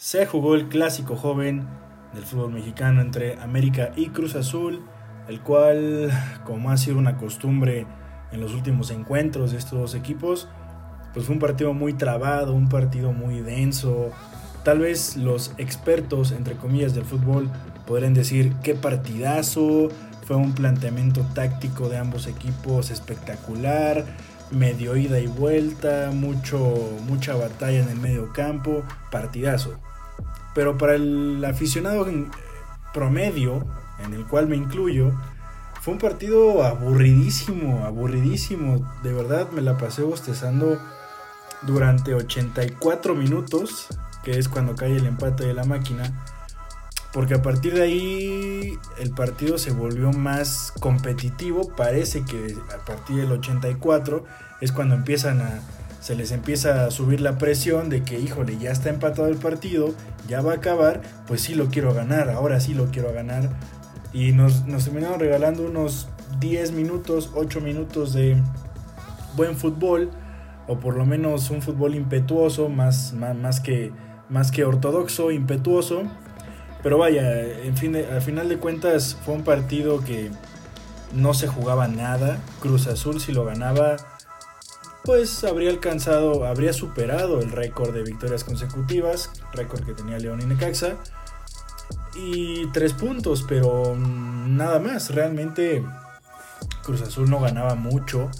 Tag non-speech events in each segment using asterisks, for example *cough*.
se jugó el clásico joven del fútbol mexicano entre América y Cruz Azul, el cual, como ha sido una costumbre en los últimos encuentros de estos dos equipos, pues fue un partido muy trabado, un partido muy denso. Tal vez los expertos, entre comillas, del fútbol podrían decir qué partidazo, fue un planteamiento táctico de ambos equipos espectacular, medio ida y vuelta, mucho, mucha batalla en el medio campo, partidazo. Pero para el aficionado promedio, en el cual me incluyo, fue un partido aburridísimo, aburridísimo. De verdad me la pasé bostezando durante 84 minutos, que es cuando cae el empate de la máquina. Porque a partir de ahí el partido se volvió más competitivo. Parece que a partir del 84 es cuando empiezan a, se les empieza a subir la presión de que, híjole, ya está empatado el partido, ya va a acabar, pues sí lo quiero ganar, ahora sí lo quiero ganar. Y nos, terminaron regalando unos 10 minutos, 8 minutos de buen fútbol, o por lo menos un fútbol impetuoso, más, más, que, más que ortodoxo, impetuoso. Pero vaya, en fin, al final de cuentas fue un partido que no se jugaba nada. Cruz Azul si lo ganaba pues habría alcanzado, habría superado el récord de victorias consecutivas, récord que tenía León y Necaxa. Y tres puntos, pero nada más. Realmente Cruz Azul no ganaba mucho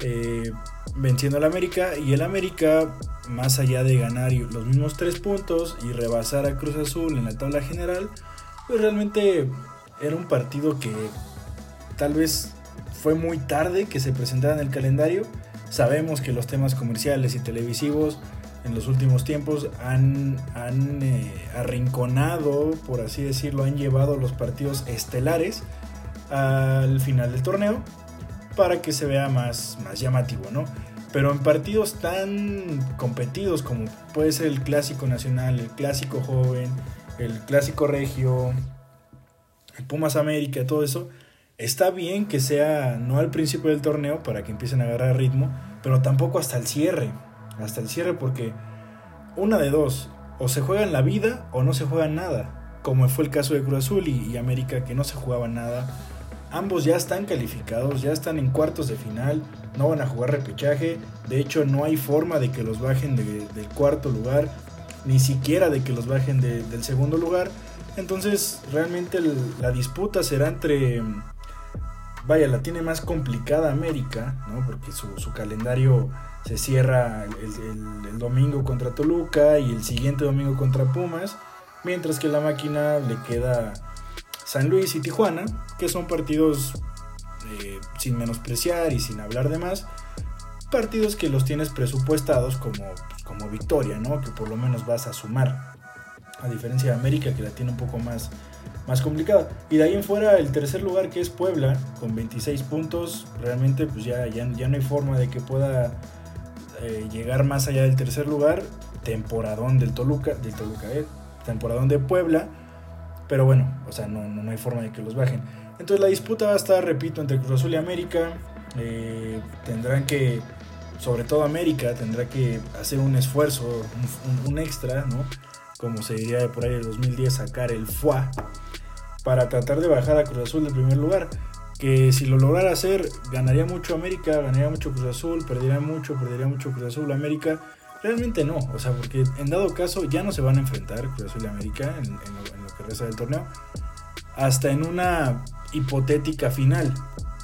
eh, venciendo al América. Y el América, más allá de ganar los mismos tres puntos y rebasar a Cruz Azul en la tabla general, pues realmente era un partido que tal vez fue muy tarde que se presentara en el calendario Sabemos que los temas comerciales y televisivos en los últimos tiempos han, eh, arrinconado, por así decirlo, han llevado los partidos estelares al final del torneo para que se vea más, más llamativo, ¿no? Pero en partidos tan competidos como puede ser el clásico nacional, el clásico joven, el clásico regio, el Pumas América, todo eso, está bien que sea no al principio del torneo para que empiecen a agarrar ritmo, pero tampoco hasta el cierre. Hasta el cierre porque una de dos, o se juega en la vida o no se juega nada, como fue el caso de Cruz Azul y, América que no se jugaba nada. Ambos ya están calificados, ya están en cuartos de final, no van a jugar repechaje, de hecho no hay forma de que los bajen del cuarto lugar, ni siquiera de que los bajen del segundo lugar. Entonces realmente la disputa será entre vaya, la tiene más complicada América, ¿no? Porque su, calendario se cierra el, domingo contra Toluca y el siguiente domingo contra Pumas, mientras que la máquina le queda San Luis y Tijuana, que son partidos eh, sin menospreciar y sin hablar de más, partidos que los tienes presupuestados como, como victoria, ¿no? Que por lo menos vas a sumar, a diferencia de América que la tiene un poco más más complicada. Y de ahí en fuera, el tercer lugar que es Puebla, con 26 puntos, realmente pues ya, ya, ya no hay forma de que pueda eh, llegar más allá del tercer lugar. Temporadón del Toluca, del Toluca, eh, temporadón de Puebla. Pero bueno, o sea, no, no, hay forma de que los bajen. Entonces la disputa va a estar, repito, entre Cruz Azul y América. Eh, tendrán que, sobre todo América, tendrá que hacer un esfuerzo, un, extra, ¿no? Como se diría por ahí de 2010, sacar el FUA para tratar de bajar a Cruz Azul del primer lugar. Que si lo lograra hacer, ganaría mucho América, ganaría mucho Cruz Azul, perdería mucho, perdería mucho Cruz Azul, América. Realmente no, o sea, porque en dado caso ya no se van a enfrentar Cruz Azul y América en, lo, que resta del torneo, hasta en una hipotética final.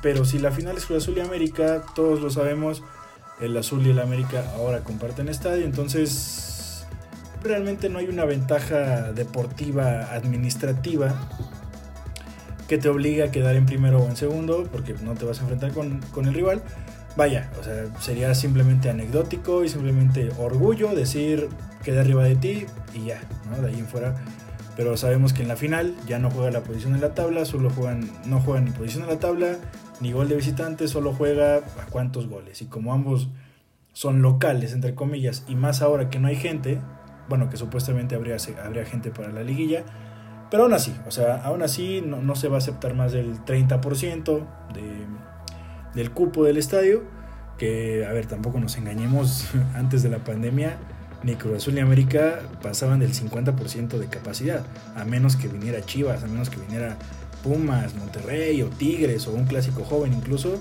Pero si la final es Cruz Azul y América, todos lo sabemos, el Azul y el América ahora comparten estadio, entonces realmente no hay una ventaja deportiva administrativa que te obliga a quedar en primero o en segundo, porque no te vas a enfrentar con, el rival. Vaya, o sea, sería simplemente anecdótico y simplemente orgullo decir quedé arriba de ti y ya, ¿no? De ahí en fuera. Pero sabemos que en la final ya no juega la posición en la tabla, solo juegan, no juegan ni posición en la tabla, ni gol de visitante, solo juega a cuántos goles. Y como ambos son locales, entre comillas, y más ahora que no hay gente, bueno, que supuestamente habría, habría gente para la liguilla, pero aún así, o sea, aún así no, se va a aceptar más del 30% de, del cupo del estadio. Que, a ver, tampoco nos engañemos, *laughs* antes de la pandemia ni Cruz Azul ni América pasaban del 50% de capacidad, a menos que viniera Chivas, a menos que viniera Pumas, Monterrey o Tigres o un clásico joven incluso,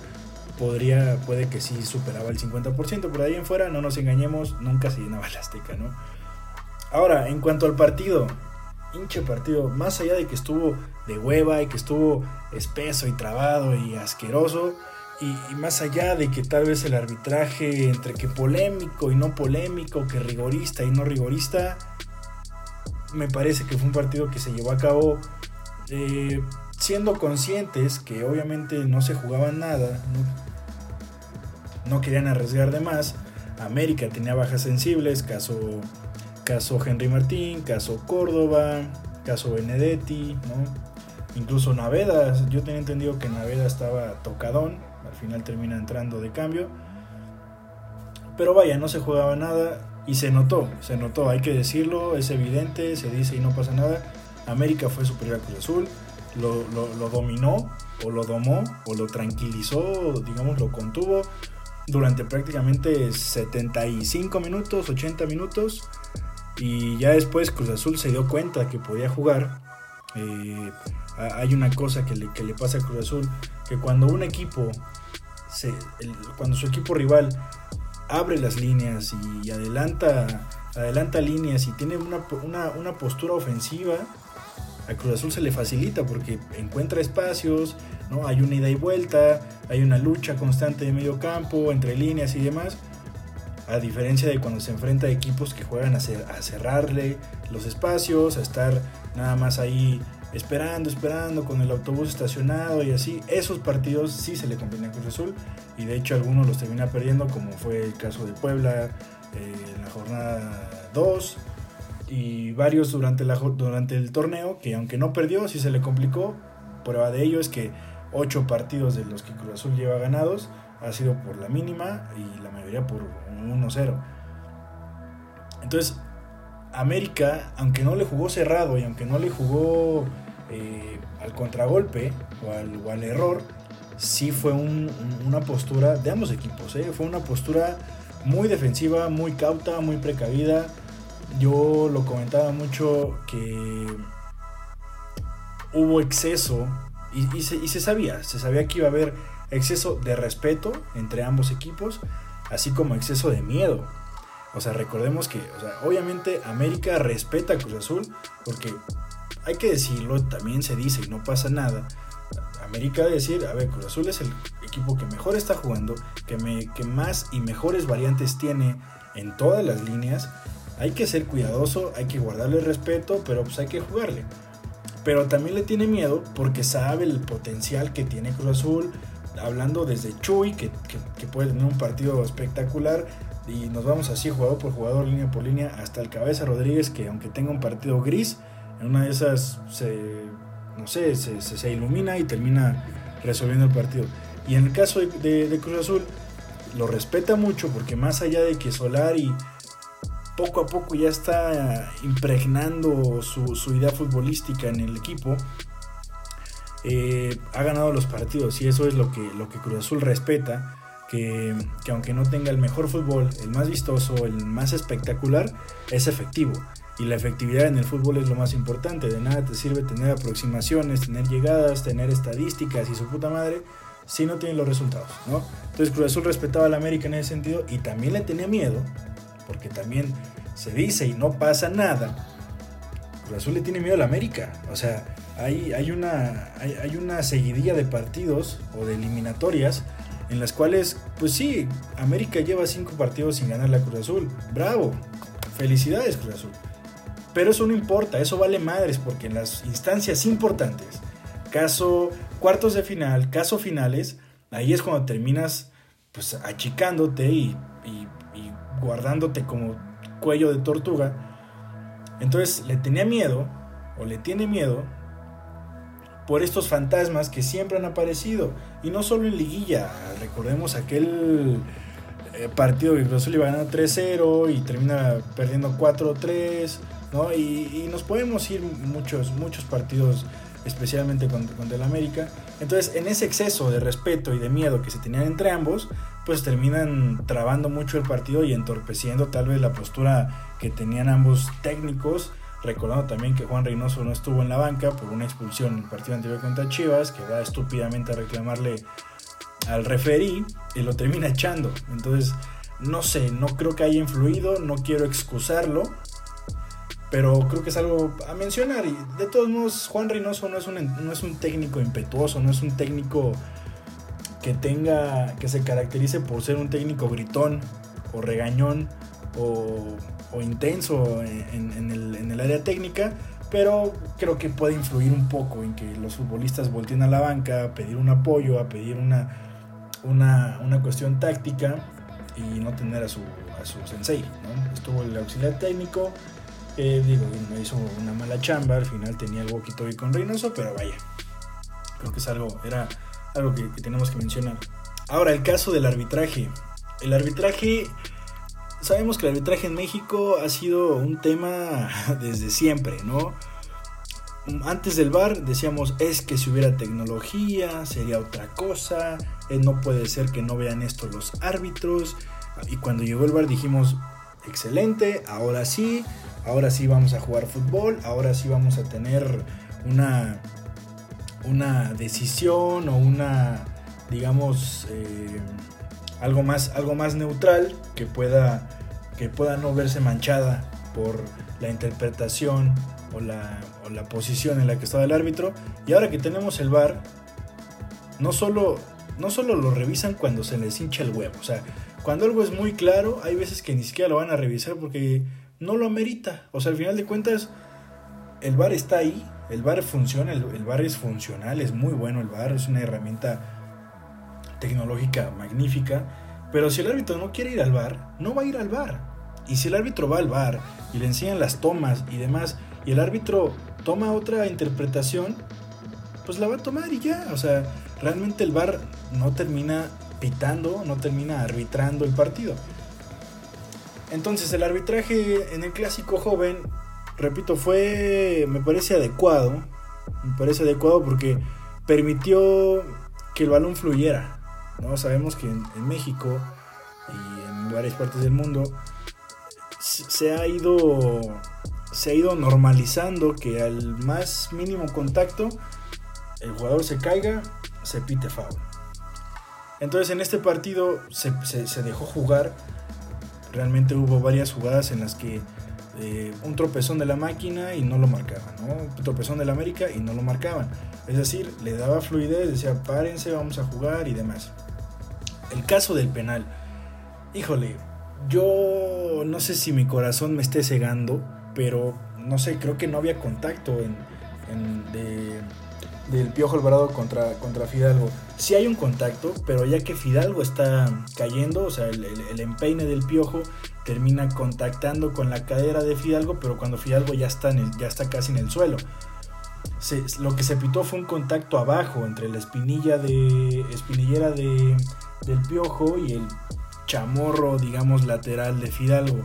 podría, puede que sí superaba el 50%, por ahí en fuera, no nos engañemos, nunca se llenaba la Azteca, ¿no? Ahora, en cuanto al partido, hinche partido, más allá de que estuvo de hueva y que estuvo espeso y trabado y asqueroso, y, más allá de que tal vez el arbitraje entre que polémico y no polémico, que rigorista y no rigorista, me parece que fue un partido que se llevó a cabo eh, siendo conscientes que obviamente no se jugaba nada, no, querían arriesgar de más. América tenía bajas sensibles, caso, caso Henry Martín, caso Córdoba, caso Benedetti, incluso Naveda. Yo tenía entendido que Naveda estaba tocadón, al final termina entrando de cambio. Pero vaya, no se jugaba nada y se notó, se notó, hay que decirlo, es evidente, se dice y no pasa nada. América fue superior a Cruz Azul lo, dominó o lo domó o lo tranquilizó, digamos, lo contuvo durante prácticamente 75 minutos, 80 minutos. Y ya después Cruz Azul se dio cuenta que podía jugar. Eh, hay una cosa que le, que le, pasa a Cruz Azul, que cuando un equipo, se, cuando su equipo rival abre las líneas y adelanta, adelanta líneas y tiene una, una, una postura ofensiva, a Cruz Azul se le facilita porque encuentra espacios, ¿no? Hay una ida y vuelta, hay una lucha constante de medio campo, entre líneas y demás. A diferencia de cuando se enfrenta a equipos que juegan a, cerrarle los espacios, a estar nada más ahí esperando, esperando con el autobús estacionado y así. Esos partidos sí se le a Cruz Azul y de hecho algunos los termina perdiendo como fue el caso de Puebla eh, en la jornada 2 y varios durante, la, durante el torneo que aunque no perdió, sí se le complicó. Prueba de ello es que ocho partidos de los que Cruz Azul lleva ganados ha sido por la mínima y la mayoría por 1-0. Entonces, América, aunque no le jugó cerrado y aunque no le jugó eh, al contragolpe o al, error, sí fue una postura de ambos equipos. ¿eh? Fue una postura muy defensiva, muy cauta, muy precavida yo lo comentaba mucho que hubo exceso y, se, sabía, se sabía que iba a haber exceso de respeto entre ambos equipos, así como exceso de miedo. O sea, recordemos que, obviamente América respeta a Cruz Azul, porque hay que decirlo, también se dice y no pasa nada. América decir, a ver, Cruz Azul es el equipo que mejor está jugando, que, me, que más y mejores variantes tiene en todas las líneas hay que ser cuidadoso, hay que guardarle respeto, pero pues hay que jugarle. Pero también le tiene miedo porque sabe el potencial que tiene Cruz Azul, hablando desde Chuy, que, puede tener un partido espectacular, y nos vamos así jugador por jugador, línea por línea, hasta el Cabeza Rodríguez, que aunque tenga un partido gris, en una de esas se, no sé, se, ilumina y termina resolviendo el partido. Y en el caso de, Cruz Azul, lo respeta mucho porque más allá de que Solari poco a poco ya está impregnando su, idea futbolística en el equipo. Eh, ha ganado los partidos y eso es lo que, lo que Cruz Azul respeta. Que, aunque no tenga el mejor fútbol, el más vistoso, el más espectacular, es efectivo. Y la efectividad en el fútbol es lo más importante. De nada te sirve tener aproximaciones, tener llegadas, tener estadísticas y su puta madre si no tienen los resultados. ¿no? Entonces Cruz Azul respetaba al América en ese sentido y también le tenía miedo porque también se dice y no pasa nada, Cruz Azul le tiene miedo al América. O sea, hay, una, hay, una seguidilla de partidos o de eliminatorias en las cuales, pues sí, América lleva cinco partidos sin ganar la Cruz Azul. Bravo, felicidades Cruz Azul. Pero eso no importa, eso vale madres, porque en las instancias importantes, caso cuartos de final, caso finales, ahí es cuando terminas pues achicándote y guardándote como cuello de tortuga. Entonces le tenía miedo, o le tiene miedo, por estos fantasmas que siempre han aparecido. Y no solo en liguilla, recordemos aquel eh, partido que Cruz Azul iba ganar 3-0 y termina perdiendo 4-3, ¿no? Y, nos podemos ir muchos, muchos partidos, especialmente contra, el América. Entonces, en ese exceso de respeto y de miedo que se tenían entre ambos, pues terminan trabando mucho el partido y entorpeciendo tal vez la postura que tenían ambos técnicos. Recordando también que Juan Reynoso no estuvo en la banca por una expulsión en el partido anterior contra Chivas, que va estúpidamente a reclamarle al referí y lo termina echando. Entonces, no sé, no creo que haya influido, no quiero excusarlo, pero creo que es algo a mencionar. Y de todos modos, Juan Reynoso no es un, no es un técnico impetuoso, no es un técnico que tenga, que se caracterice por ser un técnico gritón o regañón o, intenso en, el, área técnica, pero creo que puede influir un poco en que los futbolistas volteen a la banca a pedir un apoyo, a pedir una, una, cuestión táctica y no tener a su, a su sensei. Estuvo el auxiliar técnico, digo, no hizo una mala chamba, al final tenía el walkie con Reynoso, pero vaya, creo que es algo, era algo que, tenemos que mencionar. Ahora, el caso del arbitraje. El arbitraje, sabemos que el arbitraje en México ha sido un tema *laughs* desde siempre, ¿no? Antes del bar decíamos es que si hubiera tecnología sería otra cosa, eh, no puede ser que no vean esto los árbitros. Y cuando llegó el bar dijimos, excelente, ahora sí, ahora sí vamos a jugar fútbol, ahora sí vamos a tener una, una decisión o una, digamos, eh, algo, más, algo más neutral que pueda, que pueda no verse manchada por la interpretación o la, o la posición en la que estaba el árbitro. Y ahora que tenemos el VAR, no solo, no solo lo revisan cuando se les hincha el huevo, o sea, cuando algo es muy claro, hay veces que ni siquiera lo van a revisar porque no lo amerita. O sea, al final de cuentas, el bar está ahí, el bar funciona, el, bar es funcional, es muy bueno el bar, es una herramienta tecnológica magnífica. Pero si el árbitro no quiere ir al bar, no va a ir al bar. Y si el árbitro va al bar y le enseñan las tomas y demás, y el árbitro toma otra interpretación, pues la va a tomar y ya. O sea, realmente el bar no termina pitando, no termina arbitrando el partido. Entonces el arbitraje en el clásico joven, repito, fue, me parece adecuado, me parece adecuado porque permitió que el balón fluyera. ¿No? Sabemos que en, México y en varias partes del mundo se ha ido se ha ido normalizando que al más mínimo contacto el jugador se caiga, se pite foul. Entonces en este partido se, dejó jugar realmente hubo varias jugadas en las que eh, un tropezón de la máquina y no lo marcaban, Un tropezón de la América y no lo marcaban. Es decir, le daba fluidez, decía, párense, vamos a jugar y demás. El caso del penal. Híjole, yo no sé si mi corazón me esté cegando, pero no sé, creo que no había contacto en, de, del Piojo Alvarado contra, contra Fidalgo. Sí hay un contacto, pero ya que Fidalgo está cayendo, o sea, el, empeine del Piojo termina contactando con la cadera de Fidalgo, pero cuando Fidalgo ya está, en ya está casi en el suelo. lo que se pitó fue un contacto abajo entre la espinilla de espinillera de, del Piojo y el chamorro, digamos, lateral de Fidalgo.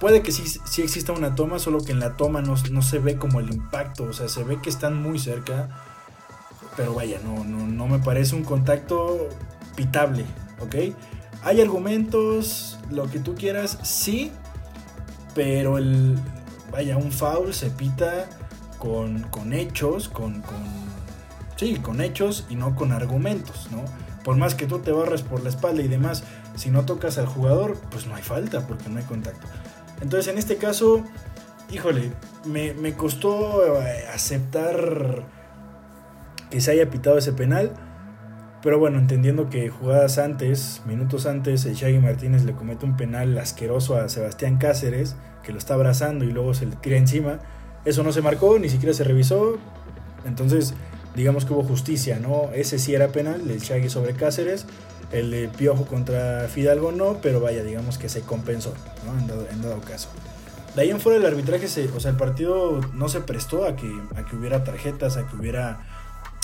Puede que sí, sí exista una toma, solo que en la toma no, no se ve como el impacto, o sea, se ve que están muy cerca pero vaya, no, no, me parece un contacto pitable, ¿ok? Hay argumentos, lo que tú quieras, sí, pero el, vaya, un foul se pita con, con hechos, con, con, sí, con hechos y no con argumentos, ¿no? Por más que tú te barres por la espalda y demás, si no tocas al jugador, pues no hay falta porque no hay contacto. Entonces, en este caso, híjole, me, costó eh, aceptar que se haya pitado ese penal. Pero bueno, entendiendo que jugadas antes, minutos antes, el Shaggy Martínez le comete un penal asqueroso a Sebastián Cáceres, que lo está abrazando y luego se le tira encima. Eso no se marcó, ni siquiera se revisó. Entonces, digamos que hubo justicia, ¿no? Ese sí era penal, el Shaggy sobre Cáceres. El de Piojo contra Fidalgo no, pero vaya, digamos que se compensó, ¿no? En dado, en dado caso. De ahí en fuera del arbitraje, se, o sea, el partido no se prestó a que, a que hubiera tarjetas, a que hubiera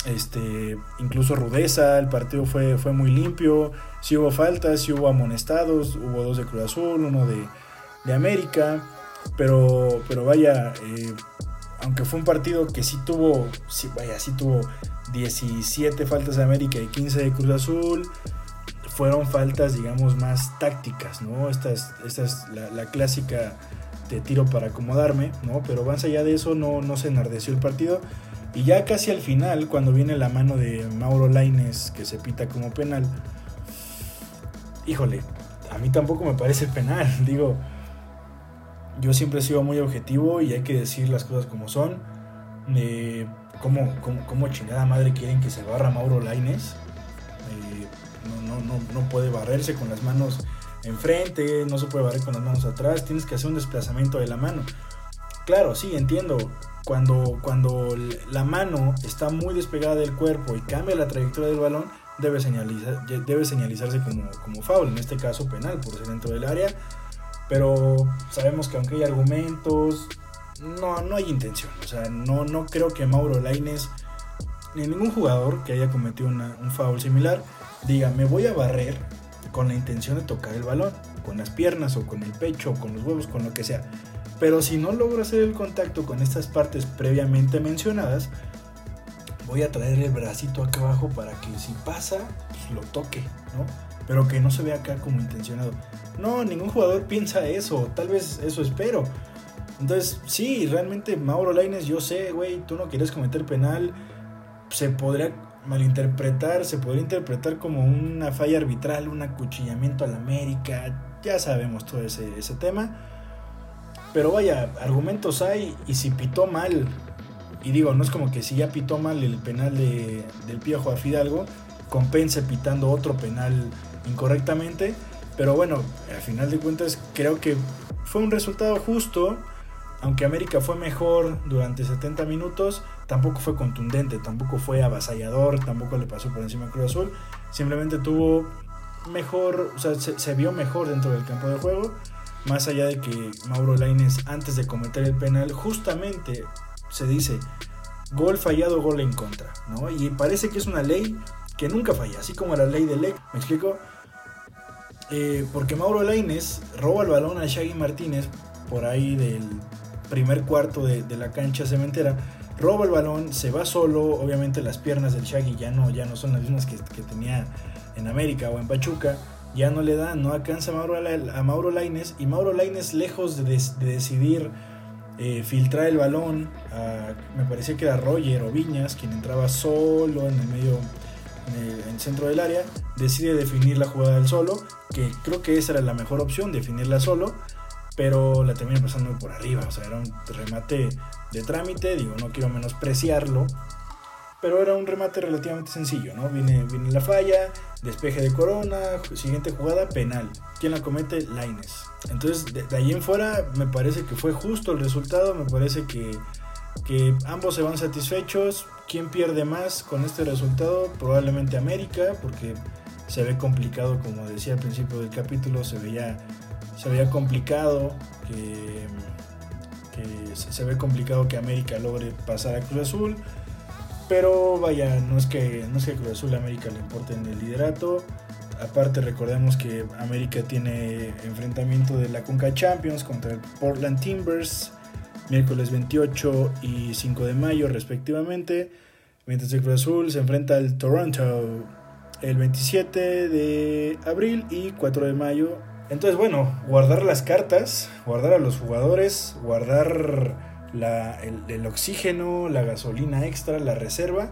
este, incluso rudeza, el partido fue, fue muy limpio, si hubo faltas, si hubo amonestados, hubo dos de Cruz Azul, uno de, América, pero, pero vaya, eh, aunque fue un partido que sí tuvo, vaya, sí tuvo 17 faltas de América y 15 de Cruz Azul. Fueron faltas, digamos, más tácticas, ¿no? Esta es, es la, clásica de tiro para acomodarme, ¿no? Pero más allá de eso no, no se enardeció el partido. Y ya casi al final, cuando viene la mano de Mauro Laines, que se pita como penal, híjole, a mí tampoco me parece penal. *laughs* Digo, yo siempre he sido muy objetivo y hay que decir las cosas como son. Eh, ¿cómo, cómo, chingada madre quieren que se barra Mauro Laines? Eh, no, no, no, puede barrerse con las manos enfrente, no se puede barrer con las manos atrás, tienes que hacer un desplazamiento de la mano. Claro, sí, entiendo. Cuando, cuando la mano está muy despegada del cuerpo y cambia la trayectoria del balón, debe, señalizar, debe señalizarse como, como foul, en este caso penal por ser dentro del área. Pero sabemos que aunque hay argumentos, no, no hay intención. O sea, no, no creo que Mauro Laines, ni ningún jugador que haya cometido un foul similar, diga, me voy a barrer con la intención de tocar el balón, con las piernas o con el pecho o con los huevos, con lo que sea. Pero si no logro hacer el contacto con estas partes previamente mencionadas, voy a traer el bracito acá abajo para que si pasa, pues lo toque, ¿no? Pero que no se vea acá como intencionado. No, ningún jugador piensa eso, tal vez eso espero. Entonces, sí, realmente Mauro Laines, yo sé, güey, tú no quieres cometer penal, se podría malinterpretar, se podría interpretar como una falla arbitral, un acuchillamiento a la América, ya sabemos todo ese, ese tema. Pero vaya, argumentos hay y si pitó mal y digo, no es como que si ya pitó mal el penal de, del Piojo a Fidalgo, compense pitando otro penal incorrectamente. Pero bueno, al final de cuentas creo que fue un resultado justo. Aunque América fue mejor durante 70 minutos, tampoco fue contundente, tampoco fue avasallador, tampoco le pasó por encima a Cruz Azul. Simplemente tuvo mejor, o sea, se, se vio mejor dentro del campo de juego. Más allá de que Mauro Laines, antes de cometer el penal, justamente se dice gol fallado, gol en contra, ¿no? Y parece que es una ley que nunca falla, así como la ley de Lec, ¿me explico? Eh, porque Mauro Laines roba el balón a Shaggy Martínez por ahí del primer cuarto de, la cancha cementera, roba el balón, se va solo, obviamente las piernas del Shaggy ya no, ya no son las mismas que, tenía en América o en Pachuca, ya no le dan, no alcanza a Mauro, a Mauro Laines y Mauro Laines lejos de, de decidir eh, el balón. me parecía que era Roger o Viñas, quien entraba solo en el medio, en el, centro del área. Decide definir la jugada del solo, que creo que esa era la mejor opción, definirla solo. Pero la termina pasando por arriba, o sea, era un remate de trámite, digo, no quiero menospreciarlo, pero era un remate relativamente sencillo, ¿no? Viene, viene la falla, despeje de Corona, siguiente jugada, penal. ¿Quién la comete? Laines. Entonces, de, ahí en fuera, me parece que fue justo el resultado, me parece que, que ambos se van satisfechos. ¿Quién pierde más con este resultado? Probablemente América, porque se ve complicado, como decía al principio del capítulo, se veía, se veía complicado que se ve complicado que América logre pasar a Cruz Azul. Pero vaya, no es que, no es que Cruz Azul América le importe en el liderato. Aparte recordemos que América tiene enfrentamiento de la Conca Champions contra el Portland Timbers miércoles 28 y 5 de mayo respectivamente. Mientras el Cruz Azul se enfrenta al Toronto el 27 de abril y 4 de mayo. Entonces bueno, guardar las cartas, guardar a los jugadores, guardar el, oxígeno, la gasolina extra, la reserva,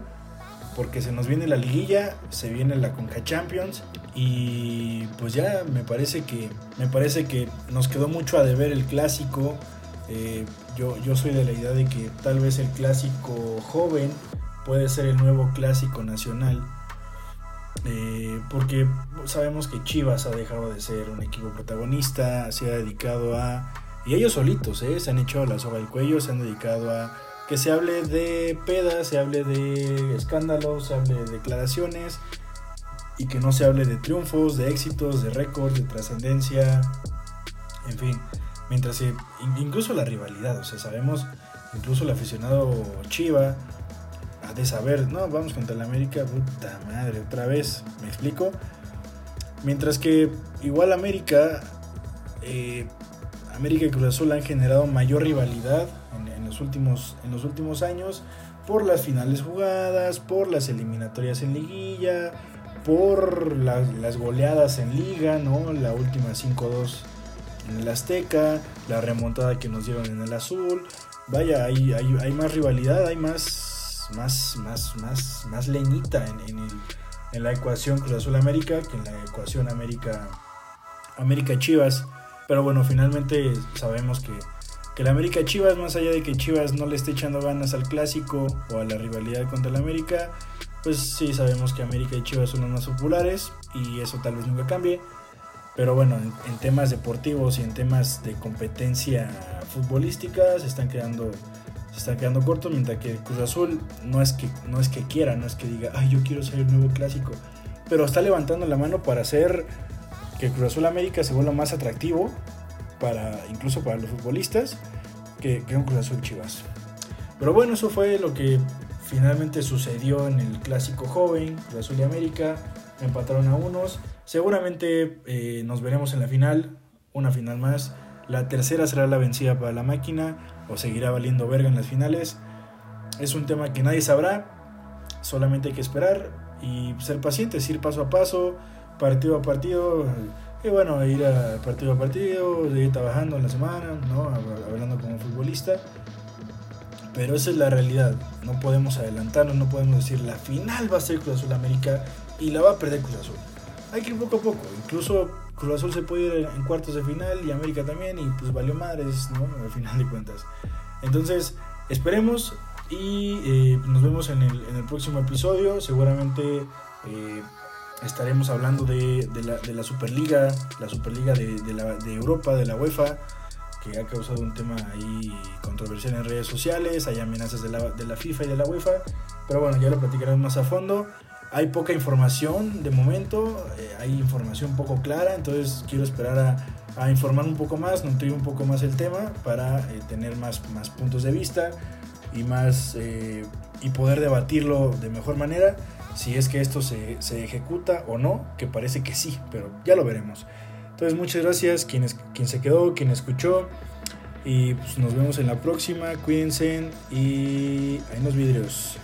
porque se nos viene la liguilla, se viene la Conca Champions y pues ya me parece que me parece que nos quedó mucho a deber el clásico. Eh, yo, yo soy de la idea de que tal vez el clásico joven puede ser el nuevo clásico nacional. Eh, porque sabemos que Chivas ha dejado de ser un equipo protagonista, se ha dedicado a y ellos solitos, ¿eh? Se han hecho la soga del cuello, se han dedicado a que se hable de pedas, se hable de escándalos, se hable de declaraciones y que no se hable de triunfos, de éxitos, de récords, de trascendencia, en fin. Mientras incluso la rivalidad, o sea, sabemos, incluso el aficionado Chiva ha de saber, no, vamos contra el América, puta madre, otra vez, ¿me explico? Mientras que igual América eh, América y Cruz Azul han generado mayor rivalidad en, los últimos, en los últimos años por las finales jugadas, por las eliminatorias en liguilla, por las goleadas en liga, ¿no? La última 5-2 en el Azteca, la remontada que nos dieron en el Azul. Vaya, hay, hay, más rivalidad, hay más, más, más, más, más leñita en, en la ecuación Cruz Azul América que en la ecuación América, América Chivas. Pero bueno, finalmente sabemos que, que el América Chivas, más allá de que Chivas no le esté echando ganas al clásico o a la rivalidad contra el América, pues sí sabemos que América y Chivas son los más populares y eso tal vez nunca cambie. Pero bueno, en, temas deportivos y en temas de competencia futbolística se están quedando se están quedando cortos, mientras que Cruz Azul no es que no es que quiera, no es que diga, "Ay, yo quiero ser el nuevo clásico", pero está levantando la mano para hacer que Cruz Azul América se vuelva más atractivo para incluso para los futbolistas que, que un Cruz Azul Chivas. Pero bueno, eso fue lo que finalmente sucedió en el clásico joven, Cruz Azul y América. Empataron a unos. Seguramente eh, nos veremos en la final, una final más. La tercera será la vencida para la máquina o seguirá valiendo verga en las finales. Es un tema que nadie sabrá, solamente hay que esperar y ser pacientes, ir paso a paso, partido a partido. Y bueno, ir a partido a partido, ir trabajando en la semana, ¿no? hablando como futbolista. Pero esa es la realidad. No podemos adelantarnos, no podemos decir la final va a ser Cruz Azul América y la va a perder Cruz Azul hay que ir poco a poco. Incluso Cruz Azul se puede ir en cuartos de final y América también, y pues valió madres, ¿no? *laughs* Al final de cuentas. Entonces, esperemos y eh, nos vemos en el, en el, próximo episodio. Seguramente eh, estaremos hablando de, de, la, de, la, Superliga, la Superliga de, de, la, de Europa, de la UEFA, que ha causado un tema ahí controversial en redes sociales. Hay amenazas de la, de la FIFA y de la UEFA. Pero bueno, ya lo platicaremos más a fondo hay poca información de momento, eh, hay información poco clara, entonces quiero esperar a, informar un poco más, nutrir un poco más el tema para eh, tener más, más puntos de vista y, más, eh, y poder debatirlo de mejor manera, si es que esto se, se, ejecuta o no, que parece que sí, pero ya lo veremos. Entonces muchas gracias quien, quien se quedó, quien escuchó y pues, nos vemos en la próxima, cuídense y hay unos vidrios.